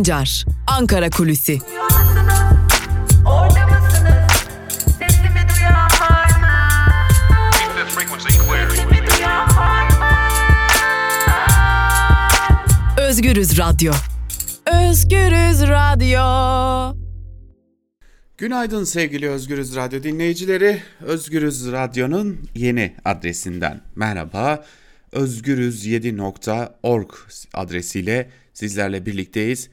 Sancar, Ankara Kulüsi. Özgürüz Radyo. Özgürüz Radyo. Günaydın sevgili Özgürüz Radyo dinleyicileri. Özgürüz Radyo'nun yeni adresinden merhaba. Özgürüz7.org adresiyle sizlerle birlikteyiz.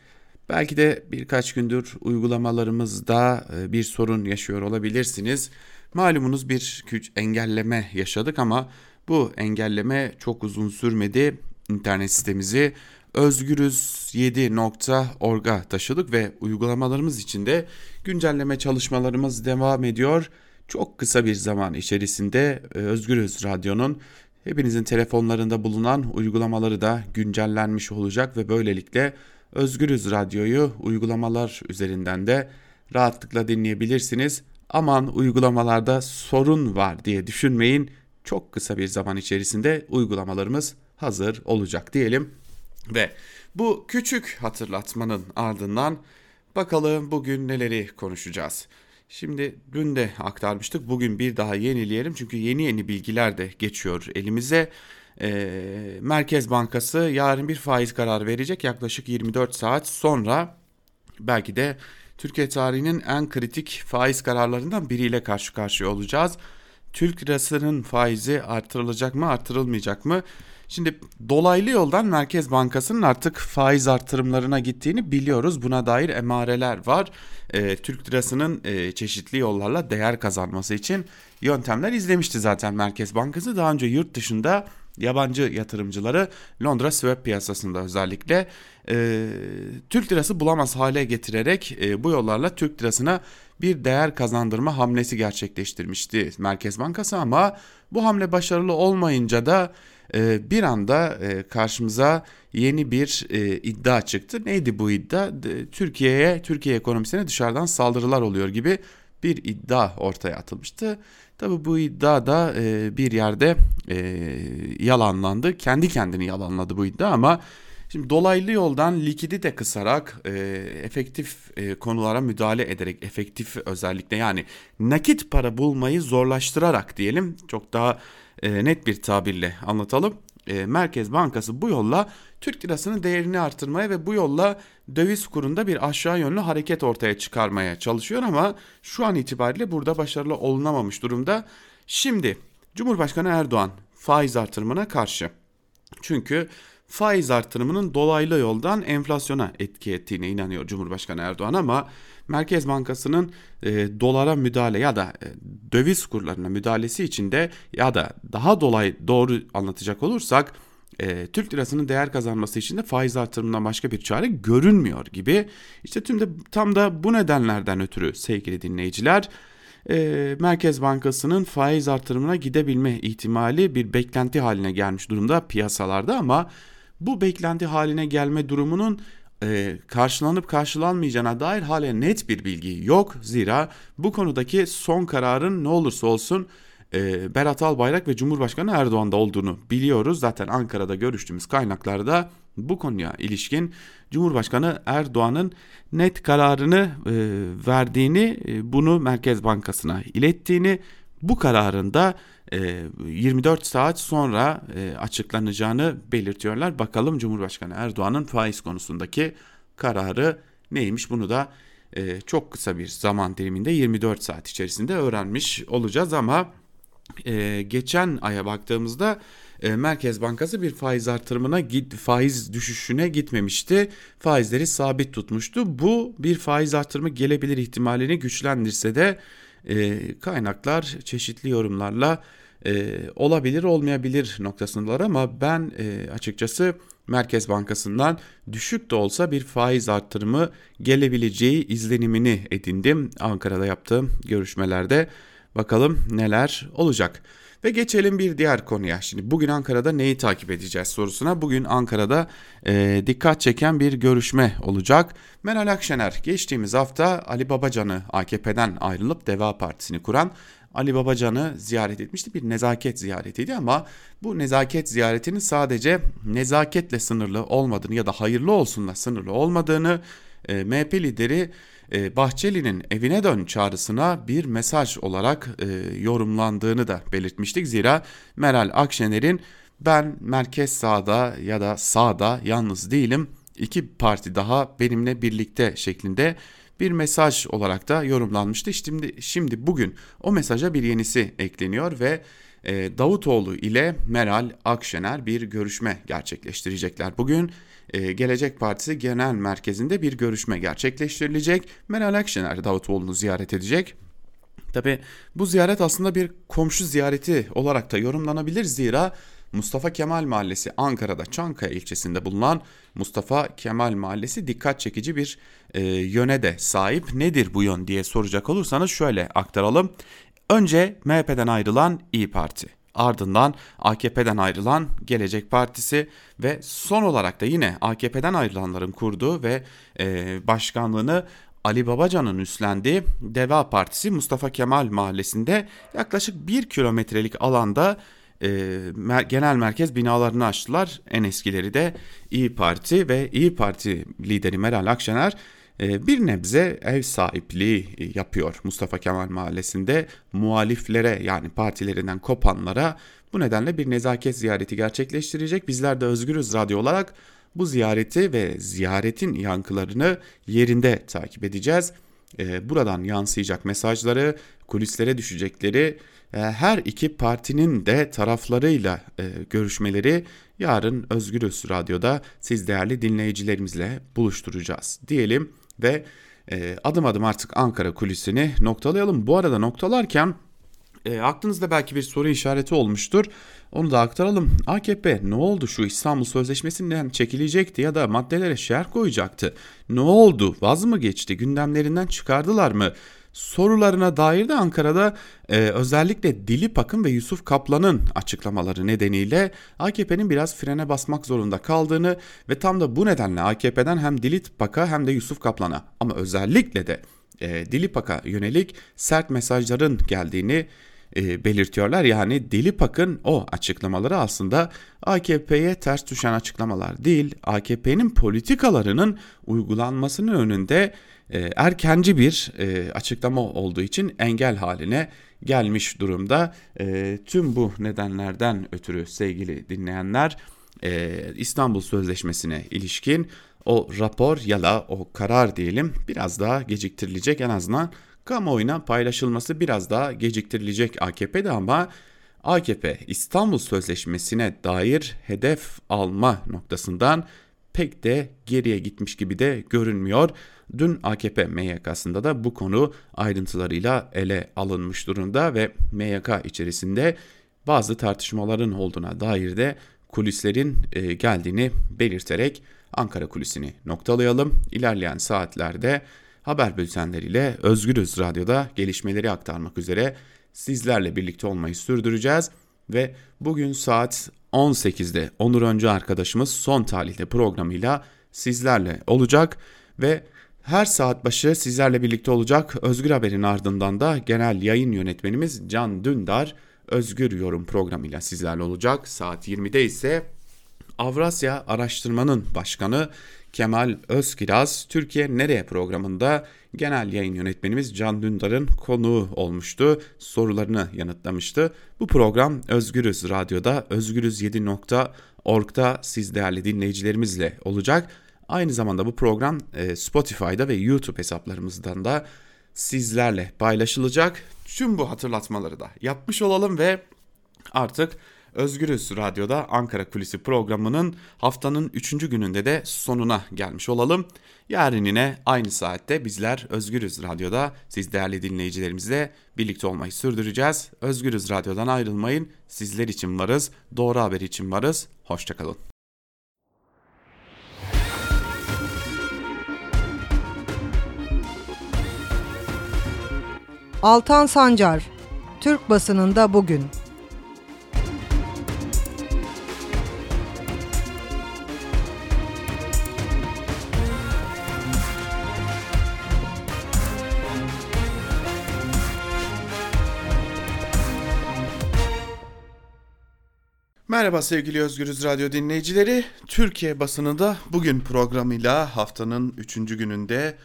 Belki de birkaç gündür uygulamalarımızda e, bir sorun yaşıyor olabilirsiniz. Malumunuz bir güç engelleme yaşadık ama bu engelleme çok uzun sürmedi. İnternet sitemizi özgürüz7.org'a taşıdık ve uygulamalarımız için de güncelleme çalışmalarımız devam ediyor. Çok kısa bir zaman içerisinde e, Özgürüz Radyo'nun hepinizin telefonlarında bulunan uygulamaları da güncellenmiş olacak ve böylelikle Özgürüz Radyo'yu uygulamalar üzerinden de rahatlıkla dinleyebilirsiniz. Aman uygulamalarda sorun var diye düşünmeyin. Çok kısa bir zaman içerisinde uygulamalarımız hazır olacak diyelim. Ve bu küçük hatırlatmanın ardından bakalım bugün neleri konuşacağız. Şimdi dün de aktarmıştık. Bugün bir daha yenileyelim çünkü yeni yeni bilgiler de geçiyor elimize. Ee, Merkez Bankası yarın bir faiz kararı verecek yaklaşık 24 saat sonra belki de Türkiye tarihinin en kritik faiz kararlarından biriyle karşı karşıya olacağız. Türk lirasının faizi artırılacak mı artırılmayacak mı? Şimdi dolaylı yoldan Merkez Bankası'nın artık faiz artırımlarına gittiğini biliyoruz. Buna dair emareler var. E, Türk lirasının e, çeşitli yollarla değer kazanması için yöntemler izlemişti zaten Merkez Bankası. Daha önce yurt dışında yabancı yatırımcıları Londra swap piyasasında özellikle e, Türk lirası bulamaz hale getirerek e, bu yollarla Türk lirasına bir değer kazandırma hamlesi gerçekleştirmişti Merkez Bankası ama bu hamle başarılı olmayınca da e, bir anda e, karşımıza yeni bir e, iddia çıktı. Neydi bu iddia? Türkiye'ye, Türkiye ekonomisine dışarıdan saldırılar oluyor gibi bir iddia ortaya atılmıştı. Tabi bu iddia da bir yerde yalanlandı. Kendi kendini yalanladı bu iddia ama Şimdi dolaylı yoldan likidite kısarak e, efektif e, konulara müdahale ederek efektif özellikle yani nakit para bulmayı zorlaştırarak diyelim çok daha e, net bir tabirle anlatalım. E, Merkez Bankası bu yolla Türk lirasının değerini artırmaya ve bu yolla döviz kurunda bir aşağı yönlü hareket ortaya çıkarmaya çalışıyor ama şu an itibariyle burada başarılı olunamamış durumda. Şimdi Cumhurbaşkanı Erdoğan faiz artırımına karşı. Çünkü faiz artırımının dolaylı yoldan enflasyona etki ettiğine inanıyor Cumhurbaşkanı Erdoğan ama Merkez Bankası'nın e, dolara müdahale ya da e, döviz kurlarına müdahalesi için de ya da daha dolay doğru anlatacak olursak e, Türk lirasının değer kazanması için de faiz artırımından başka bir çare görünmüyor gibi. İşte tüm de tam da bu nedenlerden ötürü sevgili dinleyiciler e, Merkez Bankası'nın faiz artırımına gidebilme ihtimali bir beklenti haline gelmiş durumda piyasalarda ama bu beklenti haline gelme durumunun e, karşılanıp karşılanmayacağına dair hala net bir bilgi yok. Zira bu konudaki son kararın ne olursa olsun e, Berat Albayrak ve Cumhurbaşkanı Erdoğan'da olduğunu biliyoruz. Zaten Ankara'da görüştüğümüz kaynaklarda bu konuya ilişkin Cumhurbaşkanı Erdoğan'ın net kararını e, verdiğini, e, bunu Merkez Bankası'na ilettiğini, bu kararında 24 saat sonra açıklanacağını belirtiyorlar. Bakalım Cumhurbaşkanı Erdoğan'ın faiz konusundaki kararı neymiş bunu da çok kısa bir zaman diliminde 24 saat içerisinde öğrenmiş olacağız ama geçen aya baktığımızda Merkez Bankası bir faiz artırımına faiz düşüşüne gitmemişti. Faizleri sabit tutmuştu. Bu bir faiz artırımı gelebilir ihtimalini güçlendirse de e, kaynaklar çeşitli yorumlarla e, olabilir olmayabilir noktasındalar ama ben e, açıkçası Merkez Bankası'ndan düşük de olsa bir faiz arttırımı gelebileceği izlenimini edindim Ankara'da yaptığım görüşmelerde. Bakalım neler olacak. Ve geçelim bir diğer konuya. Şimdi bugün Ankara'da neyi takip edeceğiz sorusuna. Bugün Ankara'da e, dikkat çeken bir görüşme olacak. Meral Akşener geçtiğimiz hafta Ali Babacan'ı AKP'den ayrılıp Deva Partisi'ni kuran Ali Babacan'ı ziyaret etmişti. Bir nezaket ziyaretiydi ama bu nezaket ziyaretinin sadece nezaketle sınırlı olmadığını ya da hayırlı olsunla sınırlı olmadığını e, MHP lideri e, Bahçeli'nin evine dön çağrısına bir mesaj olarak e, yorumlandığını da belirtmiştik. Zira Meral Akşener'in ben merkez sağda ya da sağda yalnız değilim iki parti daha benimle birlikte şeklinde bir mesaj olarak da yorumlanmıştı. Şimdi şimdi bugün o mesaja bir yenisi ekleniyor ve e, Davutoğlu ile Meral Akşener bir görüşme gerçekleştirecekler. Bugün e, Gelecek Partisi Genel Merkezi'nde bir görüşme gerçekleştirilecek. Meral Akşener Davutoğlu'nu ziyaret edecek. Tabi bu ziyaret aslında bir komşu ziyareti olarak da yorumlanabilir zira Mustafa Kemal Mahallesi Ankara'da Çankaya ilçesinde bulunan Mustafa Kemal Mahallesi dikkat çekici bir e, yöne de sahip. Nedir bu yön diye soracak olursanız şöyle aktaralım. Önce MHP'den ayrılan İyi Parti, ardından AKP'den ayrılan Gelecek Partisi ve son olarak da yine AKP'den ayrılanların kurduğu ve e, başkanlığını Ali Babacan'ın üstlendiği Deva Partisi Mustafa Kemal Mahallesi'nde yaklaşık bir kilometrelik alanda e, genel merkez binalarını açtılar. En eskileri de İyi Parti ve İyi Parti lideri Meral Akşener e, bir nebze ev sahipliği yapıyor Mustafa Kemal Mahallesi'nde muhaliflere yani partilerinden kopanlara bu nedenle bir nezaket ziyareti gerçekleştirecek. Bizler de Özgürüz Radyo olarak bu ziyareti ve ziyaretin yankılarını yerinde takip edeceğiz. E, buradan yansıyacak mesajları, kulislere düşecekleri her iki partinin de taraflarıyla e, görüşmeleri yarın Özgürüz Radyo'da siz değerli dinleyicilerimizle buluşturacağız diyelim ve e, adım adım artık Ankara kulisini noktalayalım. Bu arada noktalarken e, aklınızda belki bir soru işareti olmuştur. Onu da aktaralım. AKP ne oldu şu İstanbul Sözleşmesi'nden çekilecekti ya da maddelere şer koyacaktı. Ne oldu? Vaz mı geçti? Gündemlerinden çıkardılar mı? Sorularına dair de Ankara'da e, özellikle Dilip Akın ve Yusuf Kaplan'ın açıklamaları nedeniyle AKP'nin biraz frene basmak zorunda kaldığını ve tam da bu nedenle AKP'den hem Dilip Ak'a hem de Yusuf Kaplan'a ama özellikle de e, Dilip Ak'a yönelik sert mesajların geldiğini e, belirtiyorlar. Yani Dilip Akın o açıklamaları aslında AKP'ye ters düşen açıklamalar değil, AKP'nin politikalarının uygulanmasının önünde erkenci bir e, açıklama olduğu için engel haline gelmiş durumda. E, tüm bu nedenlerden ötürü sevgili dinleyenler e, İstanbul Sözleşmesi'ne ilişkin o rapor ya da o karar diyelim biraz daha geciktirilecek en azından kamuoyuna paylaşılması biraz daha geciktirilecek AKP'de ama AKP İstanbul Sözleşmesi'ne dair hedef alma noktasından pek de geriye gitmiş gibi de görünmüyor. Dün AKP MYK'sında da bu konu ayrıntılarıyla ele alınmış durumda ve MYK içerisinde bazı tartışmaların olduğuna dair de kulislerin e, geldiğini belirterek Ankara kulisini noktalayalım. İlerleyen saatlerde haber bültenleriyle Özgürüz Radyo'da gelişmeleri aktarmak üzere sizlerle birlikte olmayı sürdüreceğiz ve bugün saat 18'de Onur Öncü arkadaşımız son talihli programıyla sizlerle olacak ve her saat başı sizlerle birlikte olacak Özgür Haber'in ardından da genel yayın yönetmenimiz Can Dündar Özgür Yorum programıyla sizlerle olacak. Saat 20'de ise Avrasya Araştırma'nın başkanı Kemal Özkiraz Türkiye Nereye programında genel yayın yönetmenimiz Can Dündar'ın konuğu olmuştu. Sorularını yanıtlamıştı. Bu program Özgürüz Radyo'da özgürüz7.org'da siz değerli dinleyicilerimizle olacak. Aynı zamanda bu program e, Spotify'da ve YouTube hesaplarımızdan da sizlerle paylaşılacak. Tüm bu hatırlatmaları da yapmış olalım ve artık Özgürüz Radyo'da Ankara Kulisi programının haftanın 3. gününde de sonuna gelmiş olalım. Yarın yine aynı saatte bizler Özgürüz Radyo'da siz değerli dinleyicilerimizle birlikte olmayı sürdüreceğiz. Özgürüz Radyo'dan ayrılmayın. Sizler için varız, doğru haber için varız. Hoşçakalın. Altan Sancar, Türk basınında bugün. Merhaba sevgili Özgürüz Radyo dinleyicileri. Türkiye basınında bugün programıyla haftanın 3. gününde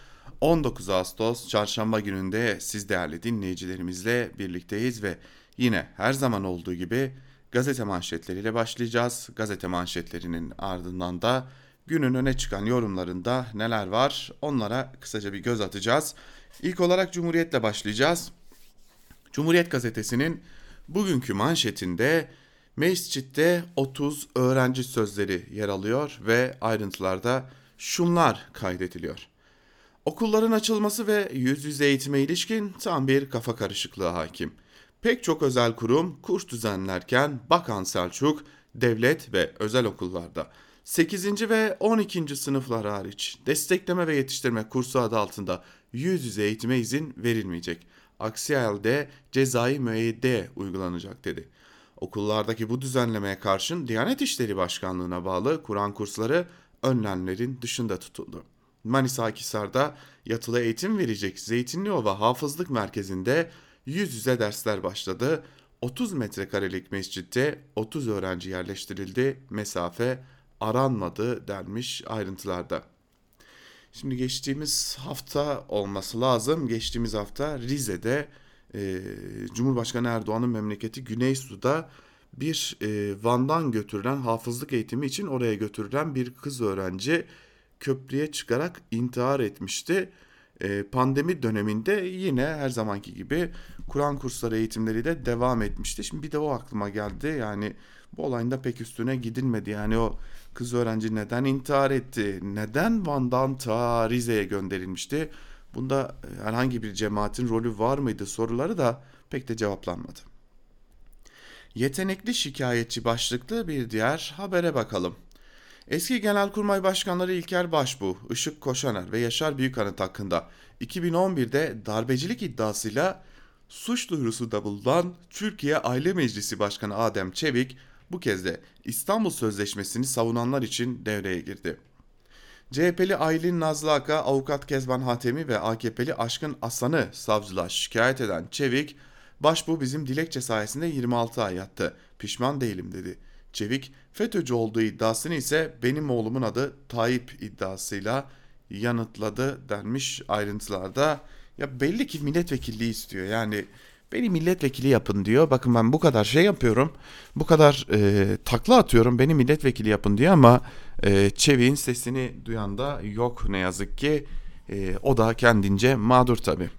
19 Ağustos çarşamba gününde siz değerli dinleyicilerimizle birlikteyiz ve yine her zaman olduğu gibi gazete manşetleriyle başlayacağız. Gazete manşetlerinin ardından da günün öne çıkan yorumlarında neler var onlara kısaca bir göz atacağız. İlk olarak Cumhuriyet'le başlayacağız. Cumhuriyet gazetesinin bugünkü manşetinde Mescitte 30 öğrenci sözleri yer alıyor ve ayrıntılarda şunlar kaydediliyor. Okulların açılması ve yüz yüze eğitime ilişkin tam bir kafa karışıklığı hakim. Pek çok özel kurum kurs düzenlerken Bakan Selçuk, devlet ve özel okullarda 8. ve 12. sınıflar hariç destekleme ve yetiştirme kursu adı altında yüz yüze eğitime izin verilmeyecek. Aksi halde cezai müeyyide uygulanacak dedi. Okullardaki bu düzenlemeye karşın Diyanet İşleri Başkanlığı'na bağlı Kur'an kursları önlemlerin dışında tutuldu. Manisa Akhisar'da yatılı eğitim verecek Zeytinliova Hafızlık Merkezi'nde yüz yüze dersler başladı. 30 metrekarelik mescitte 30 öğrenci yerleştirildi. Mesafe aranmadı denmiş ayrıntılarda. Şimdi geçtiğimiz hafta olması lazım. Geçtiğimiz hafta Rize'de e, Cumhurbaşkanı Erdoğan'ın memleketi Güneysu'da bir e, Van'dan götürülen hafızlık eğitimi için oraya götürülen bir kız öğrenci köprüye çıkarak intihar etmişti. E, pandemi döneminde yine her zamanki gibi Kur'an kursları eğitimleri de devam etmişti. Şimdi bir de o aklıma geldi. Yani bu olayın da pek üstüne gidilmedi. Yani o kız öğrenci neden intihar etti? Neden Van'dan ta Rize'ye gönderilmişti? Bunda e, herhangi bir cemaatin rolü var mıydı soruları da pek de cevaplanmadı. Yetenekli şikayetçi başlıklı bir diğer habere bakalım. Eski Genelkurmay Başkanları İlker Başbuğ, Işık Koşaner ve Yaşar Büyükanıt hakkında 2011'de darbecilik iddiasıyla suç duyurusunda bulunan Türkiye Aile Meclisi Başkanı Adem Çevik bu kez de İstanbul Sözleşmesi'ni savunanlar için devreye girdi. CHP'li Aylin Nazlı Aka, avukat Kezban Hatemi ve AKP'li Aşkın Aslan'ı savcılığa şikayet eden Çevik, Başbuğ bizim dilekçe sayesinde 26 ay yattı. Pişman değilim dedi. Çevik, FETÖ'cü olduğu iddiasını ise benim oğlumun adı Tayyip iddiasıyla yanıtladı denmiş ayrıntılarda. Ya belli ki milletvekilliği istiyor. Yani Beni milletvekili yapın diyor. Bakın ben bu kadar şey yapıyorum. Bu kadar e, takla atıyorum. Beni milletvekili yapın diyor ama e, Çevik'in sesini duyan da yok ne yazık ki. E, o da kendince mağdur tabii.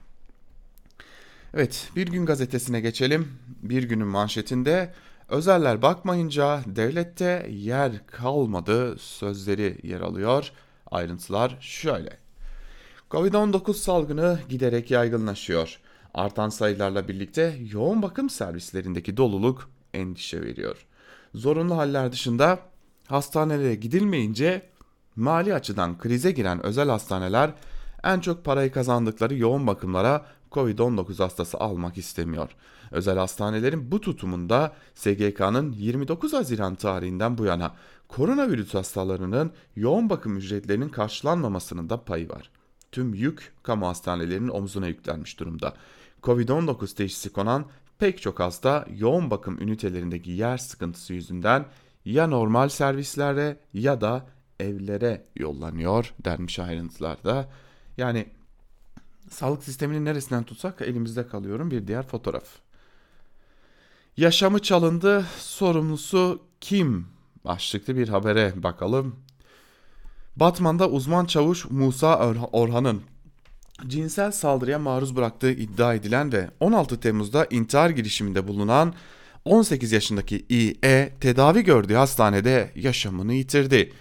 Evet bir gün gazetesine geçelim. Bir günün manşetinde özeller bakmayınca devlette yer kalmadı sözleri yer alıyor. Ayrıntılar şöyle. Covid-19 salgını giderek yaygınlaşıyor. Artan sayılarla birlikte yoğun bakım servislerindeki doluluk endişe veriyor. Zorunlu haller dışında hastanelere gidilmeyince mali açıdan krize giren özel hastaneler en çok parayı kazandıkları yoğun bakımlara Covid-19 hastası almak istemiyor. Özel hastanelerin bu tutumunda SGK'nın 29 Haziran tarihinden bu yana koronavirüs hastalarının yoğun bakım ücretlerinin karşılanmamasının da payı var. Tüm yük kamu hastanelerinin omzuna yüklenmiş durumda. Covid-19 teşhisi konan pek çok hasta yoğun bakım ünitelerindeki yer sıkıntısı yüzünden ya normal servislere ya da evlere yollanıyor denmiş ayrıntılarda. Yani sağlık sisteminin neresinden tutsak elimizde kalıyorum bir diğer fotoğraf. Yaşamı çalındı sorumlusu kim? Başlıklı bir habere bakalım. Batman'da uzman çavuş Musa Orhan'ın cinsel saldırıya maruz bıraktığı iddia edilen ve 16 Temmuz'da intihar girişiminde bulunan 18 yaşındaki İE tedavi gördüğü hastanede yaşamını yitirdi.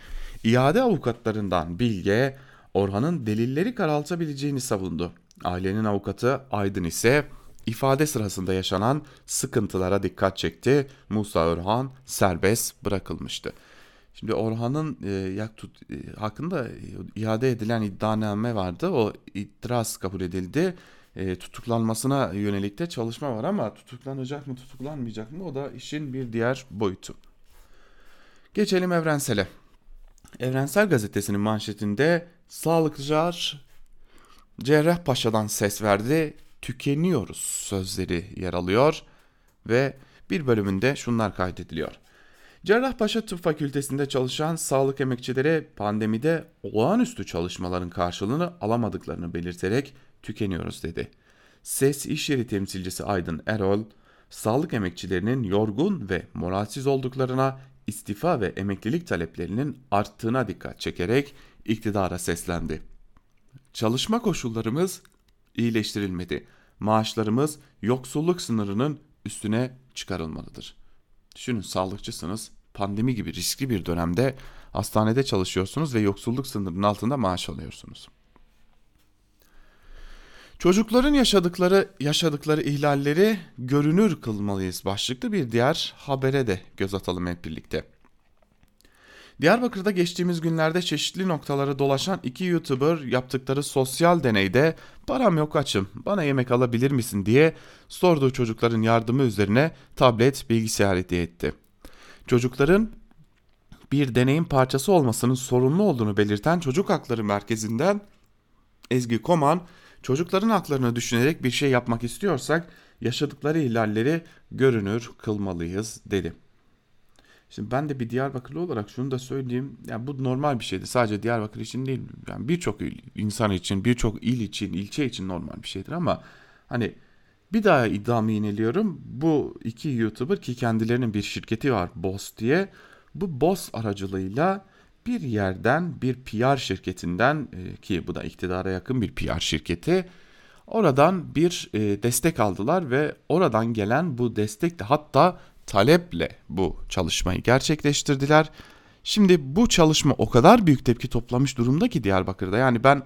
İade avukatlarından Bilge, Orhan'ın delilleri karaltabileceğini savundu. Ailenin avukatı Aydın ise ifade sırasında yaşanan sıkıntılara dikkat çekti. Musa Orhan serbest bırakılmıştı. Şimdi Orhan'ın e, yak tut, e, hakkında iade edilen iddianame vardı. O itiraz kabul edildi. E, tutuklanmasına yönelik de çalışma var ama tutuklanacak mı tutuklanmayacak mı o da işin bir diğer boyutu. Geçelim Evrensel'e. Evrensel Gazetesi'nin manşetinde sağlıkçılar Cerrahpaşa'dan ses verdi, tükeniyoruz sözleri yer alıyor ve bir bölümünde şunlar kaydediliyor. Cerrahpaşa Tıp Fakültesi'nde çalışan sağlık emekçileri pandemide olağanüstü çalışmaların karşılığını alamadıklarını belirterek tükeniyoruz dedi. SES İş Yeri temsilcisi Aydın Erol, sağlık emekçilerinin yorgun ve moralsiz olduklarına, istifa ve emeklilik taleplerinin arttığına dikkat çekerek iktidara seslendi. Çalışma koşullarımız iyileştirilmedi. Maaşlarımız yoksulluk sınırının üstüne çıkarılmalıdır. Düşünün sağlıkçısınız. Pandemi gibi riskli bir dönemde hastanede çalışıyorsunuz ve yoksulluk sınırının altında maaş alıyorsunuz. Çocukların yaşadıkları yaşadıkları ihlalleri görünür kılmalıyız başlıklı bir diğer habere de göz atalım hep birlikte. Diyarbakır'da geçtiğimiz günlerde çeşitli noktalara dolaşan iki YouTuber yaptıkları sosyal deneyde param yok açım bana yemek alabilir misin diye sorduğu çocukların yardımı üzerine tablet bilgisayar hediye etti. Çocukların bir deneyin parçası olmasının sorumlu olduğunu belirten Çocuk Hakları Merkezi'nden Ezgi Koman çocukların haklarını düşünerek bir şey yapmak istiyorsak yaşadıkları ihlalleri görünür kılmalıyız dedi. Şimdi ben de bir Diyarbakırlı olarak şunu da söyleyeyim. Yani bu normal bir şeydi. Sadece Diyarbakır için değil. Yani birçok insan için, birçok il için, ilçe için normal bir şeydir ama hani bir daha iddiamı yineliyorum. Bu iki YouTuber ki kendilerinin bir şirketi var Boss diye. Bu Boss aracılığıyla bir yerden bir PR şirketinden e, ki bu da iktidara yakın bir PR şirketi oradan bir e, destek aldılar ve oradan gelen bu destek de hatta taleple bu çalışmayı gerçekleştirdiler. Şimdi bu çalışma o kadar büyük tepki toplamış durumda ki Diyarbakır'da. Yani ben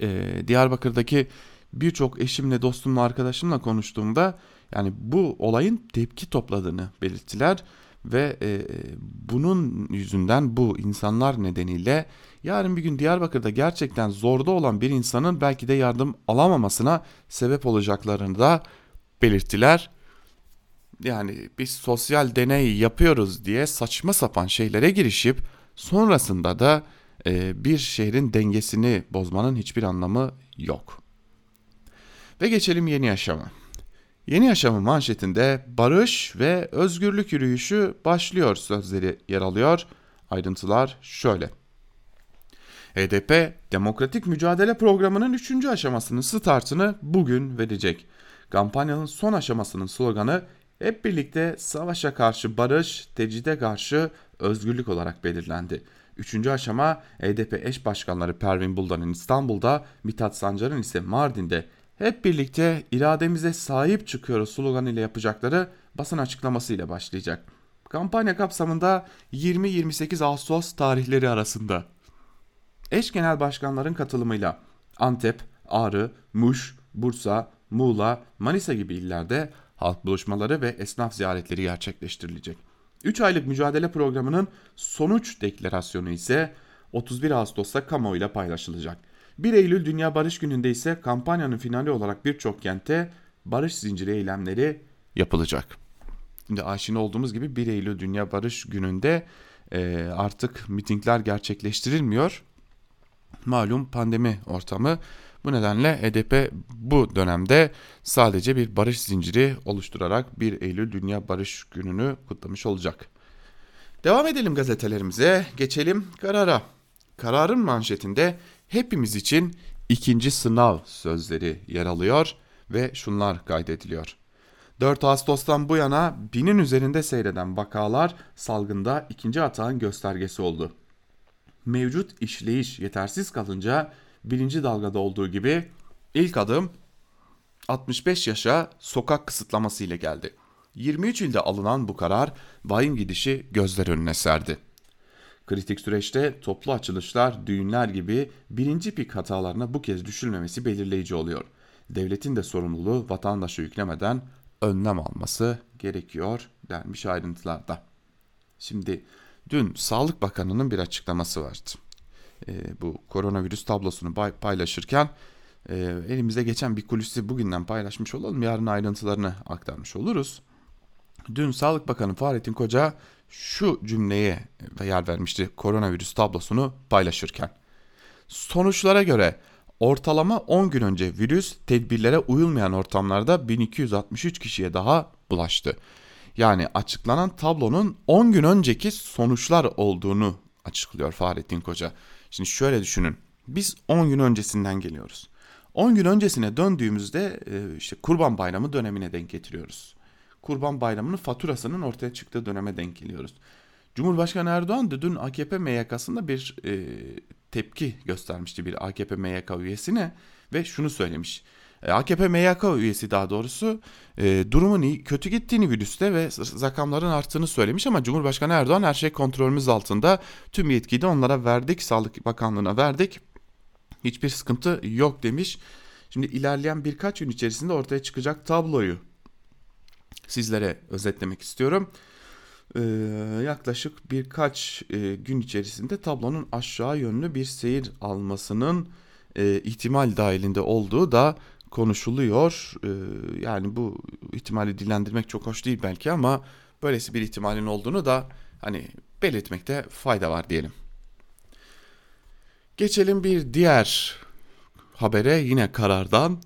e, Diyarbakır'daki birçok eşimle, dostumla, arkadaşımla konuştuğumda yani bu olayın tepki topladığını belirttiler ve e, bunun yüzünden bu insanlar nedeniyle yarın bir gün Diyarbakır'da gerçekten zorda olan bir insanın belki de yardım alamamasına sebep olacaklarını da belirttiler yani biz sosyal deney yapıyoruz diye saçma sapan şeylere girişip sonrasında da e, bir şehrin dengesini bozmanın hiçbir anlamı yok. Ve geçelim yeni yaşama. Yeni yaşamın manşetinde barış ve özgürlük yürüyüşü başlıyor sözleri yer alıyor. Ayrıntılar şöyle. HDP Demokratik Mücadele Programı'nın 3. aşamasının startını bugün verecek. Kampanyanın son aşamasının sloganı hep birlikte savaşa karşı barış, tecride karşı özgürlük olarak belirlendi. Üçüncü aşama HDP eş başkanları Pervin Buldan'ın İstanbul'da, Mithat Sancar'ın ise Mardin'de hep birlikte irademize sahip çıkıyoruz slogan ile yapacakları basın açıklaması ile başlayacak. Kampanya kapsamında 20-28 Ağustos tarihleri arasında eş genel başkanların katılımıyla Antep, Ağrı, Muş, Bursa, Muğla, Manisa gibi illerde halk buluşmaları ve esnaf ziyaretleri gerçekleştirilecek. 3 aylık mücadele programının sonuç deklarasyonu ise 31 Ağustos'ta kamuoyuyla paylaşılacak. 1 Eylül Dünya Barış Günü'nde ise kampanyanın finali olarak birçok kente barış zinciri eylemleri yapılacak. Şimdi aşina olduğumuz gibi 1 Eylül Dünya Barış Günü'nde e, artık mitingler gerçekleştirilmiyor. Malum pandemi ortamı bu nedenle HDP bu dönemde sadece bir barış zinciri oluşturarak 1 Eylül Dünya Barış Günü'nü kutlamış olacak. Devam edelim gazetelerimize, geçelim karara. Kararın manşetinde hepimiz için ikinci sınav sözleri yer alıyor ve şunlar kaydediliyor. 4 Ağustos'tan bu yana binin üzerinde seyreden vakalar salgında ikinci atağın göstergesi oldu. Mevcut işleyiş yetersiz kalınca birinci dalgada olduğu gibi ilk adım 65 yaşa sokak kısıtlaması ile geldi. 23 ilde alınan bu karar vahim gidişi gözler önüne serdi. Kritik süreçte toplu açılışlar, düğünler gibi birinci pik hatalarına bu kez düşülmemesi belirleyici oluyor. Devletin de sorumluluğu vatandaşa yüklemeden önlem alması gerekiyor denmiş ayrıntılarda. Şimdi dün Sağlık Bakanı'nın bir açıklaması vardı e, bu koronavirüs tablosunu paylaşırken e, elimize geçen bir kulisi bugünden paylaşmış olalım. Yarın ayrıntılarını aktarmış oluruz. Dün Sağlık Bakanı Fahrettin Koca şu cümleye yer vermişti koronavirüs tablosunu paylaşırken. Sonuçlara göre ortalama 10 gün önce virüs tedbirlere uyulmayan ortamlarda 1263 kişiye daha bulaştı. Yani açıklanan tablonun 10 gün önceki sonuçlar olduğunu açıklıyor Fahrettin Koca. Şimdi şöyle düşünün. Biz 10 gün öncesinden geliyoruz. 10 gün öncesine döndüğümüzde e, işte Kurban Bayramı dönemine denk getiriyoruz. Kurban Bayramı'nın faturasının ortaya çıktığı döneme denk geliyoruz. Cumhurbaşkanı Erdoğan da dün AKP MYK'sında bir e, tepki göstermişti bir AKP MYK üyesine ve şunu söylemiş. E, AKP MYK üyesi daha doğrusu e, durumun iyi, kötü gittiğini virüste ve rakamların arttığını söylemiş ama Cumhurbaşkanı Erdoğan her şey kontrolümüz altında. Tüm yetkiyi de onlara verdik, Sağlık Bakanlığı'na verdik. Hiçbir sıkıntı yok demiş. Şimdi ilerleyen birkaç gün içerisinde ortaya çıkacak tabloyu sizlere özetlemek istiyorum. Ee, yaklaşık birkaç e, gün içerisinde tablonun aşağı yönlü bir seyir almasının e, ihtimal dahilinde olduğu da konuşuluyor. Ee, yani bu ihtimali dillendirmek çok hoş değil belki ama böylesi bir ihtimalin olduğunu da hani belirtmekte fayda var diyelim. Geçelim bir diğer habere yine karardan.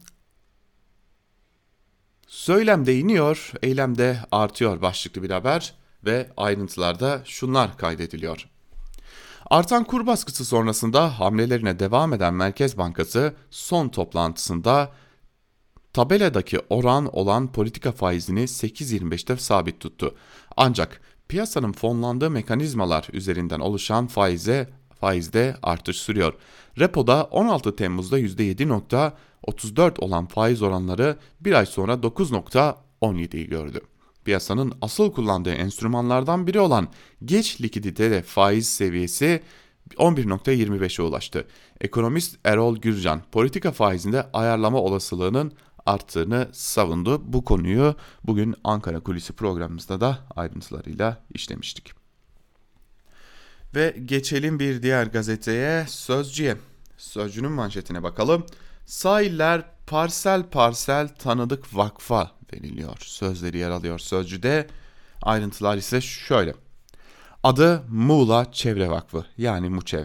Söylemde iniyor, eylemde artıyor başlıklı bir haber ve ayrıntılarda şunlar kaydediliyor. Artan kur baskısı sonrasında hamlelerine devam eden Merkez Bankası son toplantısında tabeladaki oran olan politika faizini 8.25'te sabit tuttu. Ancak piyasanın fonlandığı mekanizmalar üzerinden oluşan faize faizde artış sürüyor. Repo'da 16 Temmuz'da %7.34 olan faiz oranları bir ay sonra 9.17'yi gördü. Piyasanın asıl kullandığı enstrümanlardan biri olan geç likidite faiz seviyesi 11.25'e ulaştı. Ekonomist Erol Gürcan politika faizinde ayarlama olasılığının arttığını savundu. Bu konuyu bugün Ankara Kulisi programımızda da ayrıntılarıyla işlemiştik. Ve geçelim bir diğer gazeteye Sözcü'ye. Sözcü'nün manşetine bakalım. Sahiller parsel parsel tanıdık vakfa deniliyor. Sözleri yer alıyor Sözcü'de. Ayrıntılar ise şöyle. Adı Muğla Çevre Vakfı yani MUÇEV.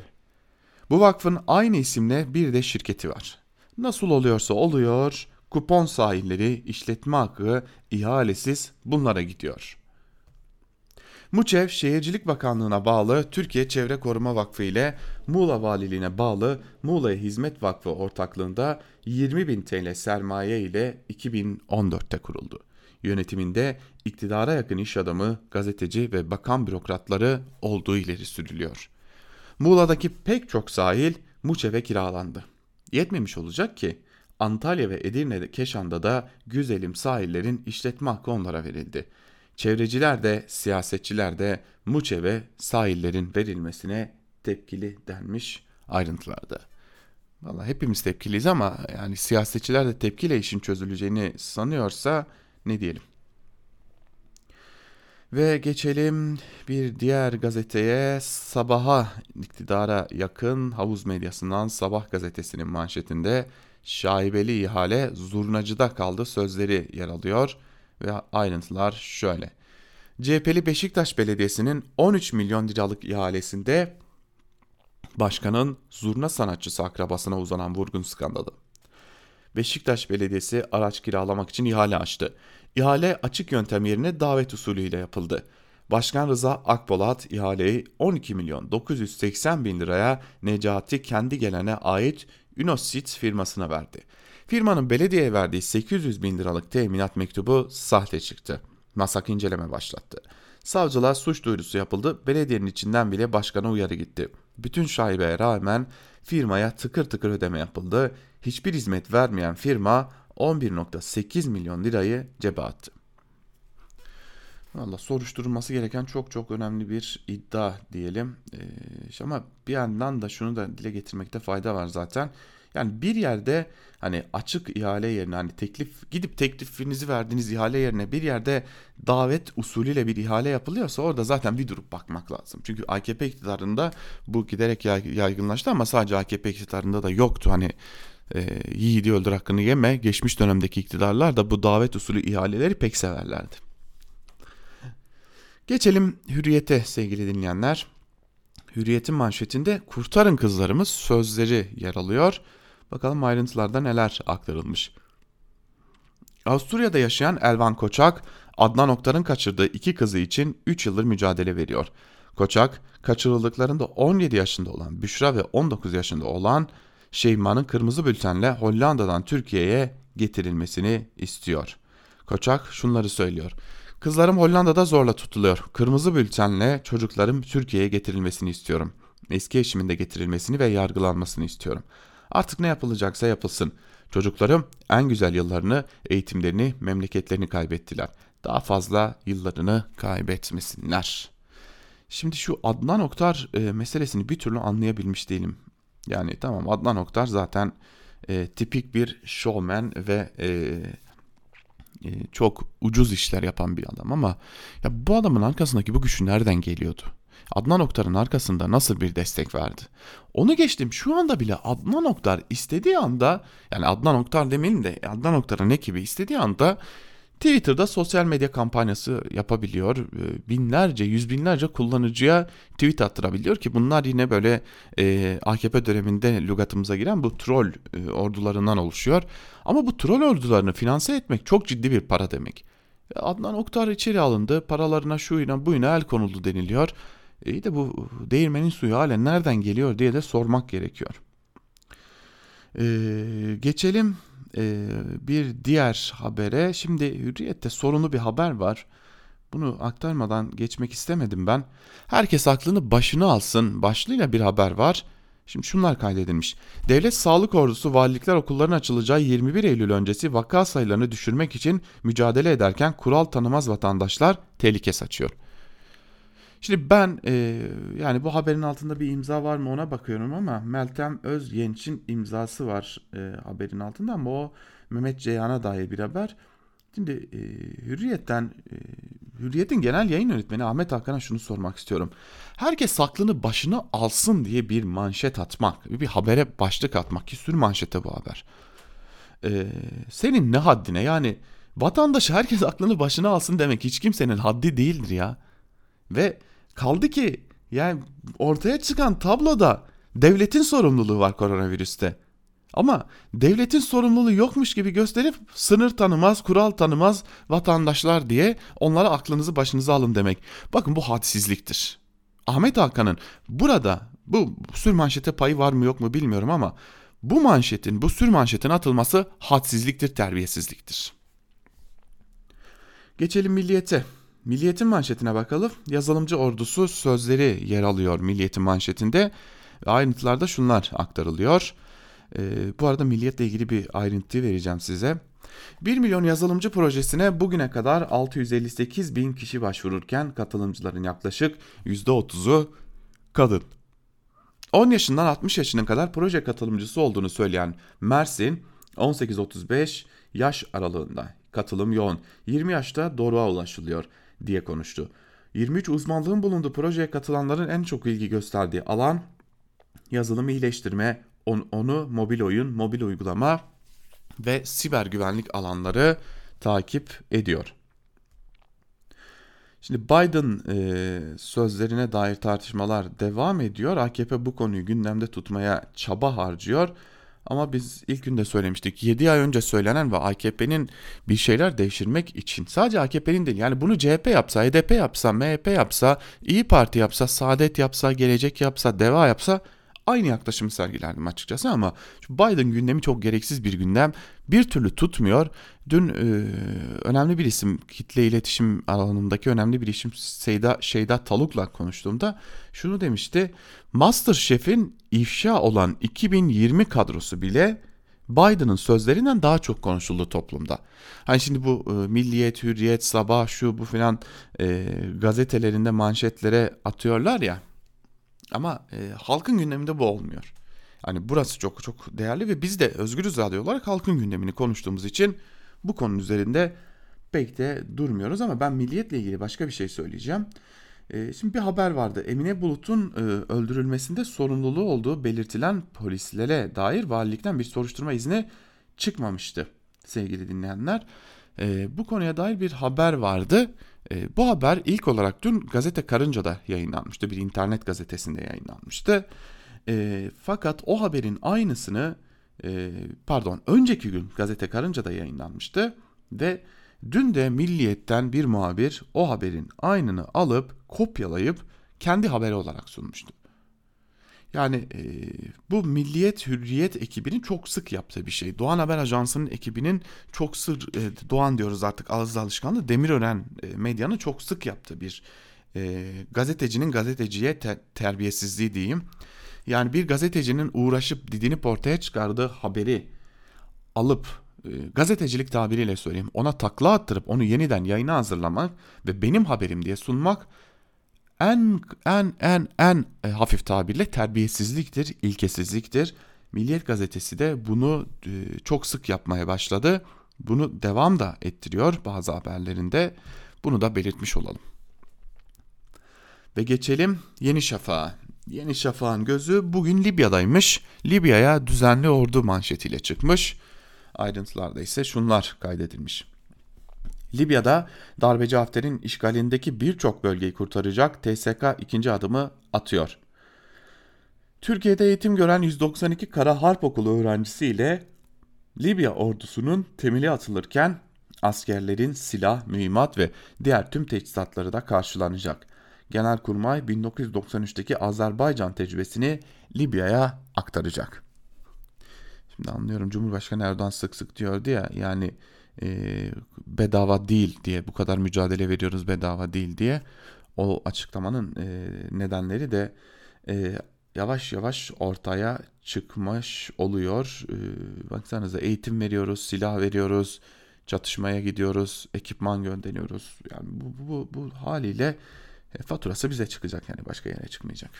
Bu vakfın aynı isimle bir de şirketi var. Nasıl oluyorsa oluyor, kupon sahilleri, işletme hakkı, ihalesiz bunlara gidiyor. MUÇEV Şehircilik Bakanlığı'na bağlı Türkiye Çevre Koruma Vakfı ile Muğla Valiliğine bağlı Muğla'ya Hizmet Vakfı ortaklığında 20 bin TL sermaye ile 2014'te kuruldu. Yönetiminde iktidara yakın iş adamı, gazeteci ve bakan bürokratları olduğu ileri sürülüyor. Muğla'daki pek çok sahil MUÇEV'e kiralandı. Yetmemiş olacak ki Antalya ve Edirne'de Keşan'da da güzelim sahillerin işletme hakkı onlara verildi. Çevreciler de siyasetçiler de Muçev'e sahillerin verilmesine tepkili denmiş ayrıntılarda. Valla hepimiz tepkiliyiz ama yani siyasetçiler de tepkiyle işin çözüleceğini sanıyorsa ne diyelim. Ve geçelim bir diğer gazeteye Sabah'a iktidara yakın havuz medyasından Sabah gazetesinin manşetinde şaibeli ihale zurnacıda kaldı sözleri yer alıyor ve ayrıntılar şöyle. CHP'li Beşiktaş Belediyesi'nin 13 milyon liralık ihalesinde başkanın zurna sanatçısı akrabasına uzanan vurgun skandalı. Beşiktaş Belediyesi araç kiralamak için ihale açtı. İhale açık yöntem yerine davet usulüyle yapıldı. Başkan Rıza Akpolat ihaleyi 12 milyon 980 bin liraya Necati kendi gelene ait Unosit firmasına verdi. Firmanın belediyeye verdiği 800 bin liralık teminat mektubu sahte çıktı. Masak inceleme başlattı. Savcılığa suç duyurusu yapıldı. Belediyenin içinden bile başkana uyarı gitti. Bütün şaibeye rağmen firmaya tıkır tıkır ödeme yapıldı. Hiçbir hizmet vermeyen firma 11.8 milyon lirayı cebe attı. Valla soruşturulması gereken çok çok önemli bir iddia diyelim. Ee, ama bir yandan da şunu da dile getirmekte fayda var zaten. Yani bir yerde hani açık ihale yerine hani teklif gidip teklifinizi verdiğiniz ihale yerine bir yerde davet usulüyle bir ihale yapılıyorsa orada zaten bir durup bakmak lazım. Çünkü AKP iktidarında bu giderek yaygınlaştı ama sadece AKP iktidarında da yoktu. Hani e, yiğidi öldür hakkını yeme geçmiş dönemdeki iktidarlar da bu davet usulü ihaleleri pek severlerdi. Geçelim hürriyete sevgili dinleyenler. Hürriyet'in manşetinde kurtarın kızlarımız sözleri yer alıyor. Bakalım ayrıntılarda neler aktarılmış. Avusturya'da yaşayan Elvan Koçak, Adnan Oktar'ın kaçırdığı iki kızı için 3 yıldır mücadele veriyor. Koçak, kaçırıldıklarında 17 yaşında olan Büşra ve 19 yaşında olan Şeyma'nın kırmızı bültenle Hollanda'dan Türkiye'ye getirilmesini istiyor. Koçak şunları söylüyor. Kızlarım Hollanda'da zorla tutuluyor. Kırmızı bültenle çocuklarım Türkiye'ye getirilmesini istiyorum. Eski eşimin de getirilmesini ve yargılanmasını istiyorum. Artık ne yapılacaksa yapılsın. Çocuklarım en güzel yıllarını, eğitimlerini, memleketlerini kaybettiler. Daha fazla yıllarını kaybetmesinler. Şimdi şu Adnan Oktar e, meselesini bir türlü anlayabilmiş değilim. Yani tamam Adnan Oktar zaten e, tipik bir showman ve e, çok ucuz işler yapan bir adam ama ya bu adamın arkasındaki bu güçü nereden geliyordu? Adnan Oktar'ın arkasında nasıl bir destek verdi? Onu geçtim şu anda bile Adnan Oktar istediği anda yani Adnan Oktar demeyin de Adnan Oktar'ın ekibi istediği anda Twitter'da sosyal medya kampanyası yapabiliyor. Ee, binlerce, yüz binlerce kullanıcıya tweet attırabiliyor ki bunlar yine böyle e, AKP döneminde lügatımıza giren bu troll e, ordularından oluşuyor. Ama bu troll ordularını finanse etmek çok ciddi bir para demek. Adnan Oktar içeri alındı, paralarına şuyla buyuna el konuldu deniliyor. İyi de bu değirmenin suyu halen nereden geliyor diye de sormak gerekiyor. Ee, geçelim e, bir diğer habere. Şimdi Hürriyet'te sorunlu bir haber var. Bunu aktarmadan geçmek istemedim ben. Herkes aklını başına alsın başlığıyla bir haber var. Şimdi şunlar kaydedilmiş. Devlet Sağlık Ordusu valilikler okullarının açılacağı 21 Eylül öncesi vaka sayılarını düşürmek için mücadele ederken kural tanımaz vatandaşlar tehlike saçıyor. Şimdi ben e, yani bu haberin altında bir imza var mı ona bakıyorum ama Meltem Özyenç'in imzası var e, haberin altında ama o Mehmet Ceyhan'a dair bir haber. Şimdi e, Hürriyet'ten e, Hürriyet'in genel yayın yönetmeni Ahmet Hakan'a şunu sormak istiyorum. Herkes aklını başına alsın diye bir manşet atmak, bir habere başlık atmak ki sür manşete bu haber. E, senin ne haddine yani vatandaş herkes aklını başına alsın demek hiç kimsenin haddi değildir ya. Ve Kaldı ki yani ortaya çıkan tabloda devletin sorumluluğu var koronavirüste. Ama devletin sorumluluğu yokmuş gibi gösterip sınır tanımaz, kural tanımaz vatandaşlar diye onlara aklınızı başınıza alın demek. Bakın bu hadsizliktir. Ahmet Hakan'ın burada bu sür manşete payı var mı yok mu bilmiyorum ama bu manşetin, bu sür manşetin atılması hadsizliktir, terbiyesizliktir. Geçelim milliyete. Milliyetin manşetine bakalım. Yazılımcı ordusu sözleri yer alıyor Milliyet'in manşetinde. Ayrıntılarda şunlar aktarılıyor. Ee, bu arada Milliyet'le ilgili bir ayrıntı vereceğim size. 1 milyon yazılımcı projesine bugüne kadar 658 bin kişi başvururken katılımcıların yaklaşık %30'u kadın. 10 yaşından 60 yaşına kadar proje katılımcısı olduğunu söyleyen Mersin 18-35 yaş aralığında katılım yoğun. 20 yaşta doruğa ulaşılıyor diye konuştu. 23 uzmanlığın bulunduğu projeye katılanların en çok ilgi gösterdiği alan yazılım iyileştirme, onu mobil oyun, mobil uygulama ve siber güvenlik alanları takip ediyor. Şimdi Biden e, sözlerine dair tartışmalar devam ediyor. AKP bu konuyu gündemde tutmaya çaba harcıyor. Ama biz ilk günde söylemiştik 7 ay önce söylenen ve AKP'nin bir şeyler değiştirmek için sadece AKP'nin değil yani bunu CHP yapsa, HDP yapsa, MHP yapsa, İyi Parti yapsa, Saadet yapsa, Gelecek yapsa, Deva yapsa aynı yaklaşımı sergilerdim açıkçası ama Biden gündemi çok gereksiz bir gündem. Bir türlü tutmuyor. Dün e, önemli bir isim kitle iletişim alanındaki önemli bir isim Seyda Şeyda Taluk'la konuştuğumda şunu demişti. Masterchef'in ifşa olan 2020 kadrosu bile Biden'ın sözlerinden daha çok konuşuldu toplumda. Hani şimdi bu e, Milliyet, Hürriyet, Sabah şu bu filan e, gazetelerinde manşetlere atıyorlar ya. Ama e, halkın gündeminde bu olmuyor. Hani burası çok çok değerli ve biz de Özgürüz Radyo olarak halkın gündemini konuştuğumuz için bu konunun üzerinde pek de durmuyoruz ama ben milliyetle ilgili başka bir şey söyleyeceğim. E, şimdi bir haber vardı. Emine Bulut'un e, öldürülmesinde sorumluluğu olduğu belirtilen polislere dair valilikten bir soruşturma izni çıkmamıştı sevgili dinleyenler. E, bu konuya dair bir haber vardı. E, bu haber ilk olarak dün gazete Karınca'da yayınlanmıştı. Bir internet gazetesinde yayınlanmıştı. Fakat o haberin aynısını e, pardon önceki gün gazete Karınca'da yayınlanmıştı. Ve dün de Milliyet'ten bir muhabir o haberin aynını alıp kopyalayıp kendi haberi olarak sunmuştu. Yani e, bu Milliyet Hürriyet ekibinin çok sık yaptığı bir şey. Doğan Haber Ajansı'nın ekibinin çok sık, e, Doğan diyoruz artık ağız alışkanlığı, Demirören e, medyanın çok sık yaptığı bir e, gazetecinin gazeteciye te, terbiyesizliği diyeyim. Yani bir gazetecinin uğraşıp didinip ortaya çıkardığı haberi alıp e, gazetecilik tabiriyle söyleyeyim ona takla attırıp onu yeniden yayına hazırlamak ve benim haberim diye sunmak en en en en e, hafif tabirle terbiyesizliktir, ilkesizliktir. Milliyet gazetesi de bunu e, çok sık yapmaya başladı. Bunu devam da ettiriyor bazı haberlerinde. Bunu da belirtmiş olalım. Ve geçelim Yeni Şafak'a. Yeni Şafak'ın gözü bugün Libya'daymış. Libya'ya düzenli ordu manşetiyle çıkmış. Ayrıntılarda ise şunlar kaydedilmiş. Libya'da darbeci Hafter'in işgalindeki birçok bölgeyi kurtaracak TSK ikinci adımı atıyor. Türkiye'de eğitim gören 192 Kara Harp Okulu öğrencisiyle Libya ordusunun temeli atılırken askerlerin silah, mühimmat ve diğer tüm teçhizatları da karşılanacak. Genelkurmay 1993'teki Azerbaycan tecrübesini Libya'ya aktaracak. Şimdi anlıyorum Cumhurbaşkanı Erdoğan sık sık diyordu ya yani e, bedava değil diye bu kadar mücadele veriyoruz bedava değil diye o açıklamanın e, nedenleri de e, yavaş yavaş ortaya çıkmış oluyor. E, baksanıza eğitim veriyoruz, silah veriyoruz, çatışmaya gidiyoruz, ekipman gönderiyoruz. Yani bu, bu, bu haliyle e, faturası bize çıkacak yani başka yere çıkmayacak.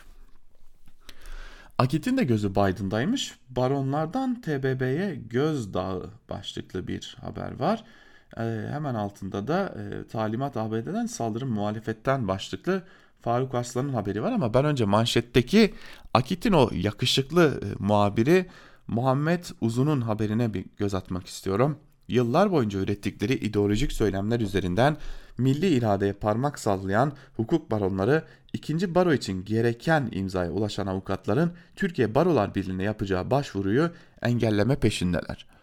Akit'in de gözü Biden'daymış. Baronlardan TBB'ye gözdağı başlıklı bir haber var. Ee, hemen altında da e, talimat ABD'den saldırı muhalefetten başlıklı Faruk Arslan'ın haberi var ama ben önce manşetteki Akit'in o yakışıklı e, muhabiri Muhammed Uzun'un haberine bir göz atmak istiyorum. Yıllar boyunca ürettikleri ideolojik söylemler üzerinden milli iradeye parmak sallayan hukuk baronları ikinci baro için gereken imzaya ulaşan avukatların Türkiye Barolar Birliği'ne yapacağı başvuruyu engelleme peşindeler.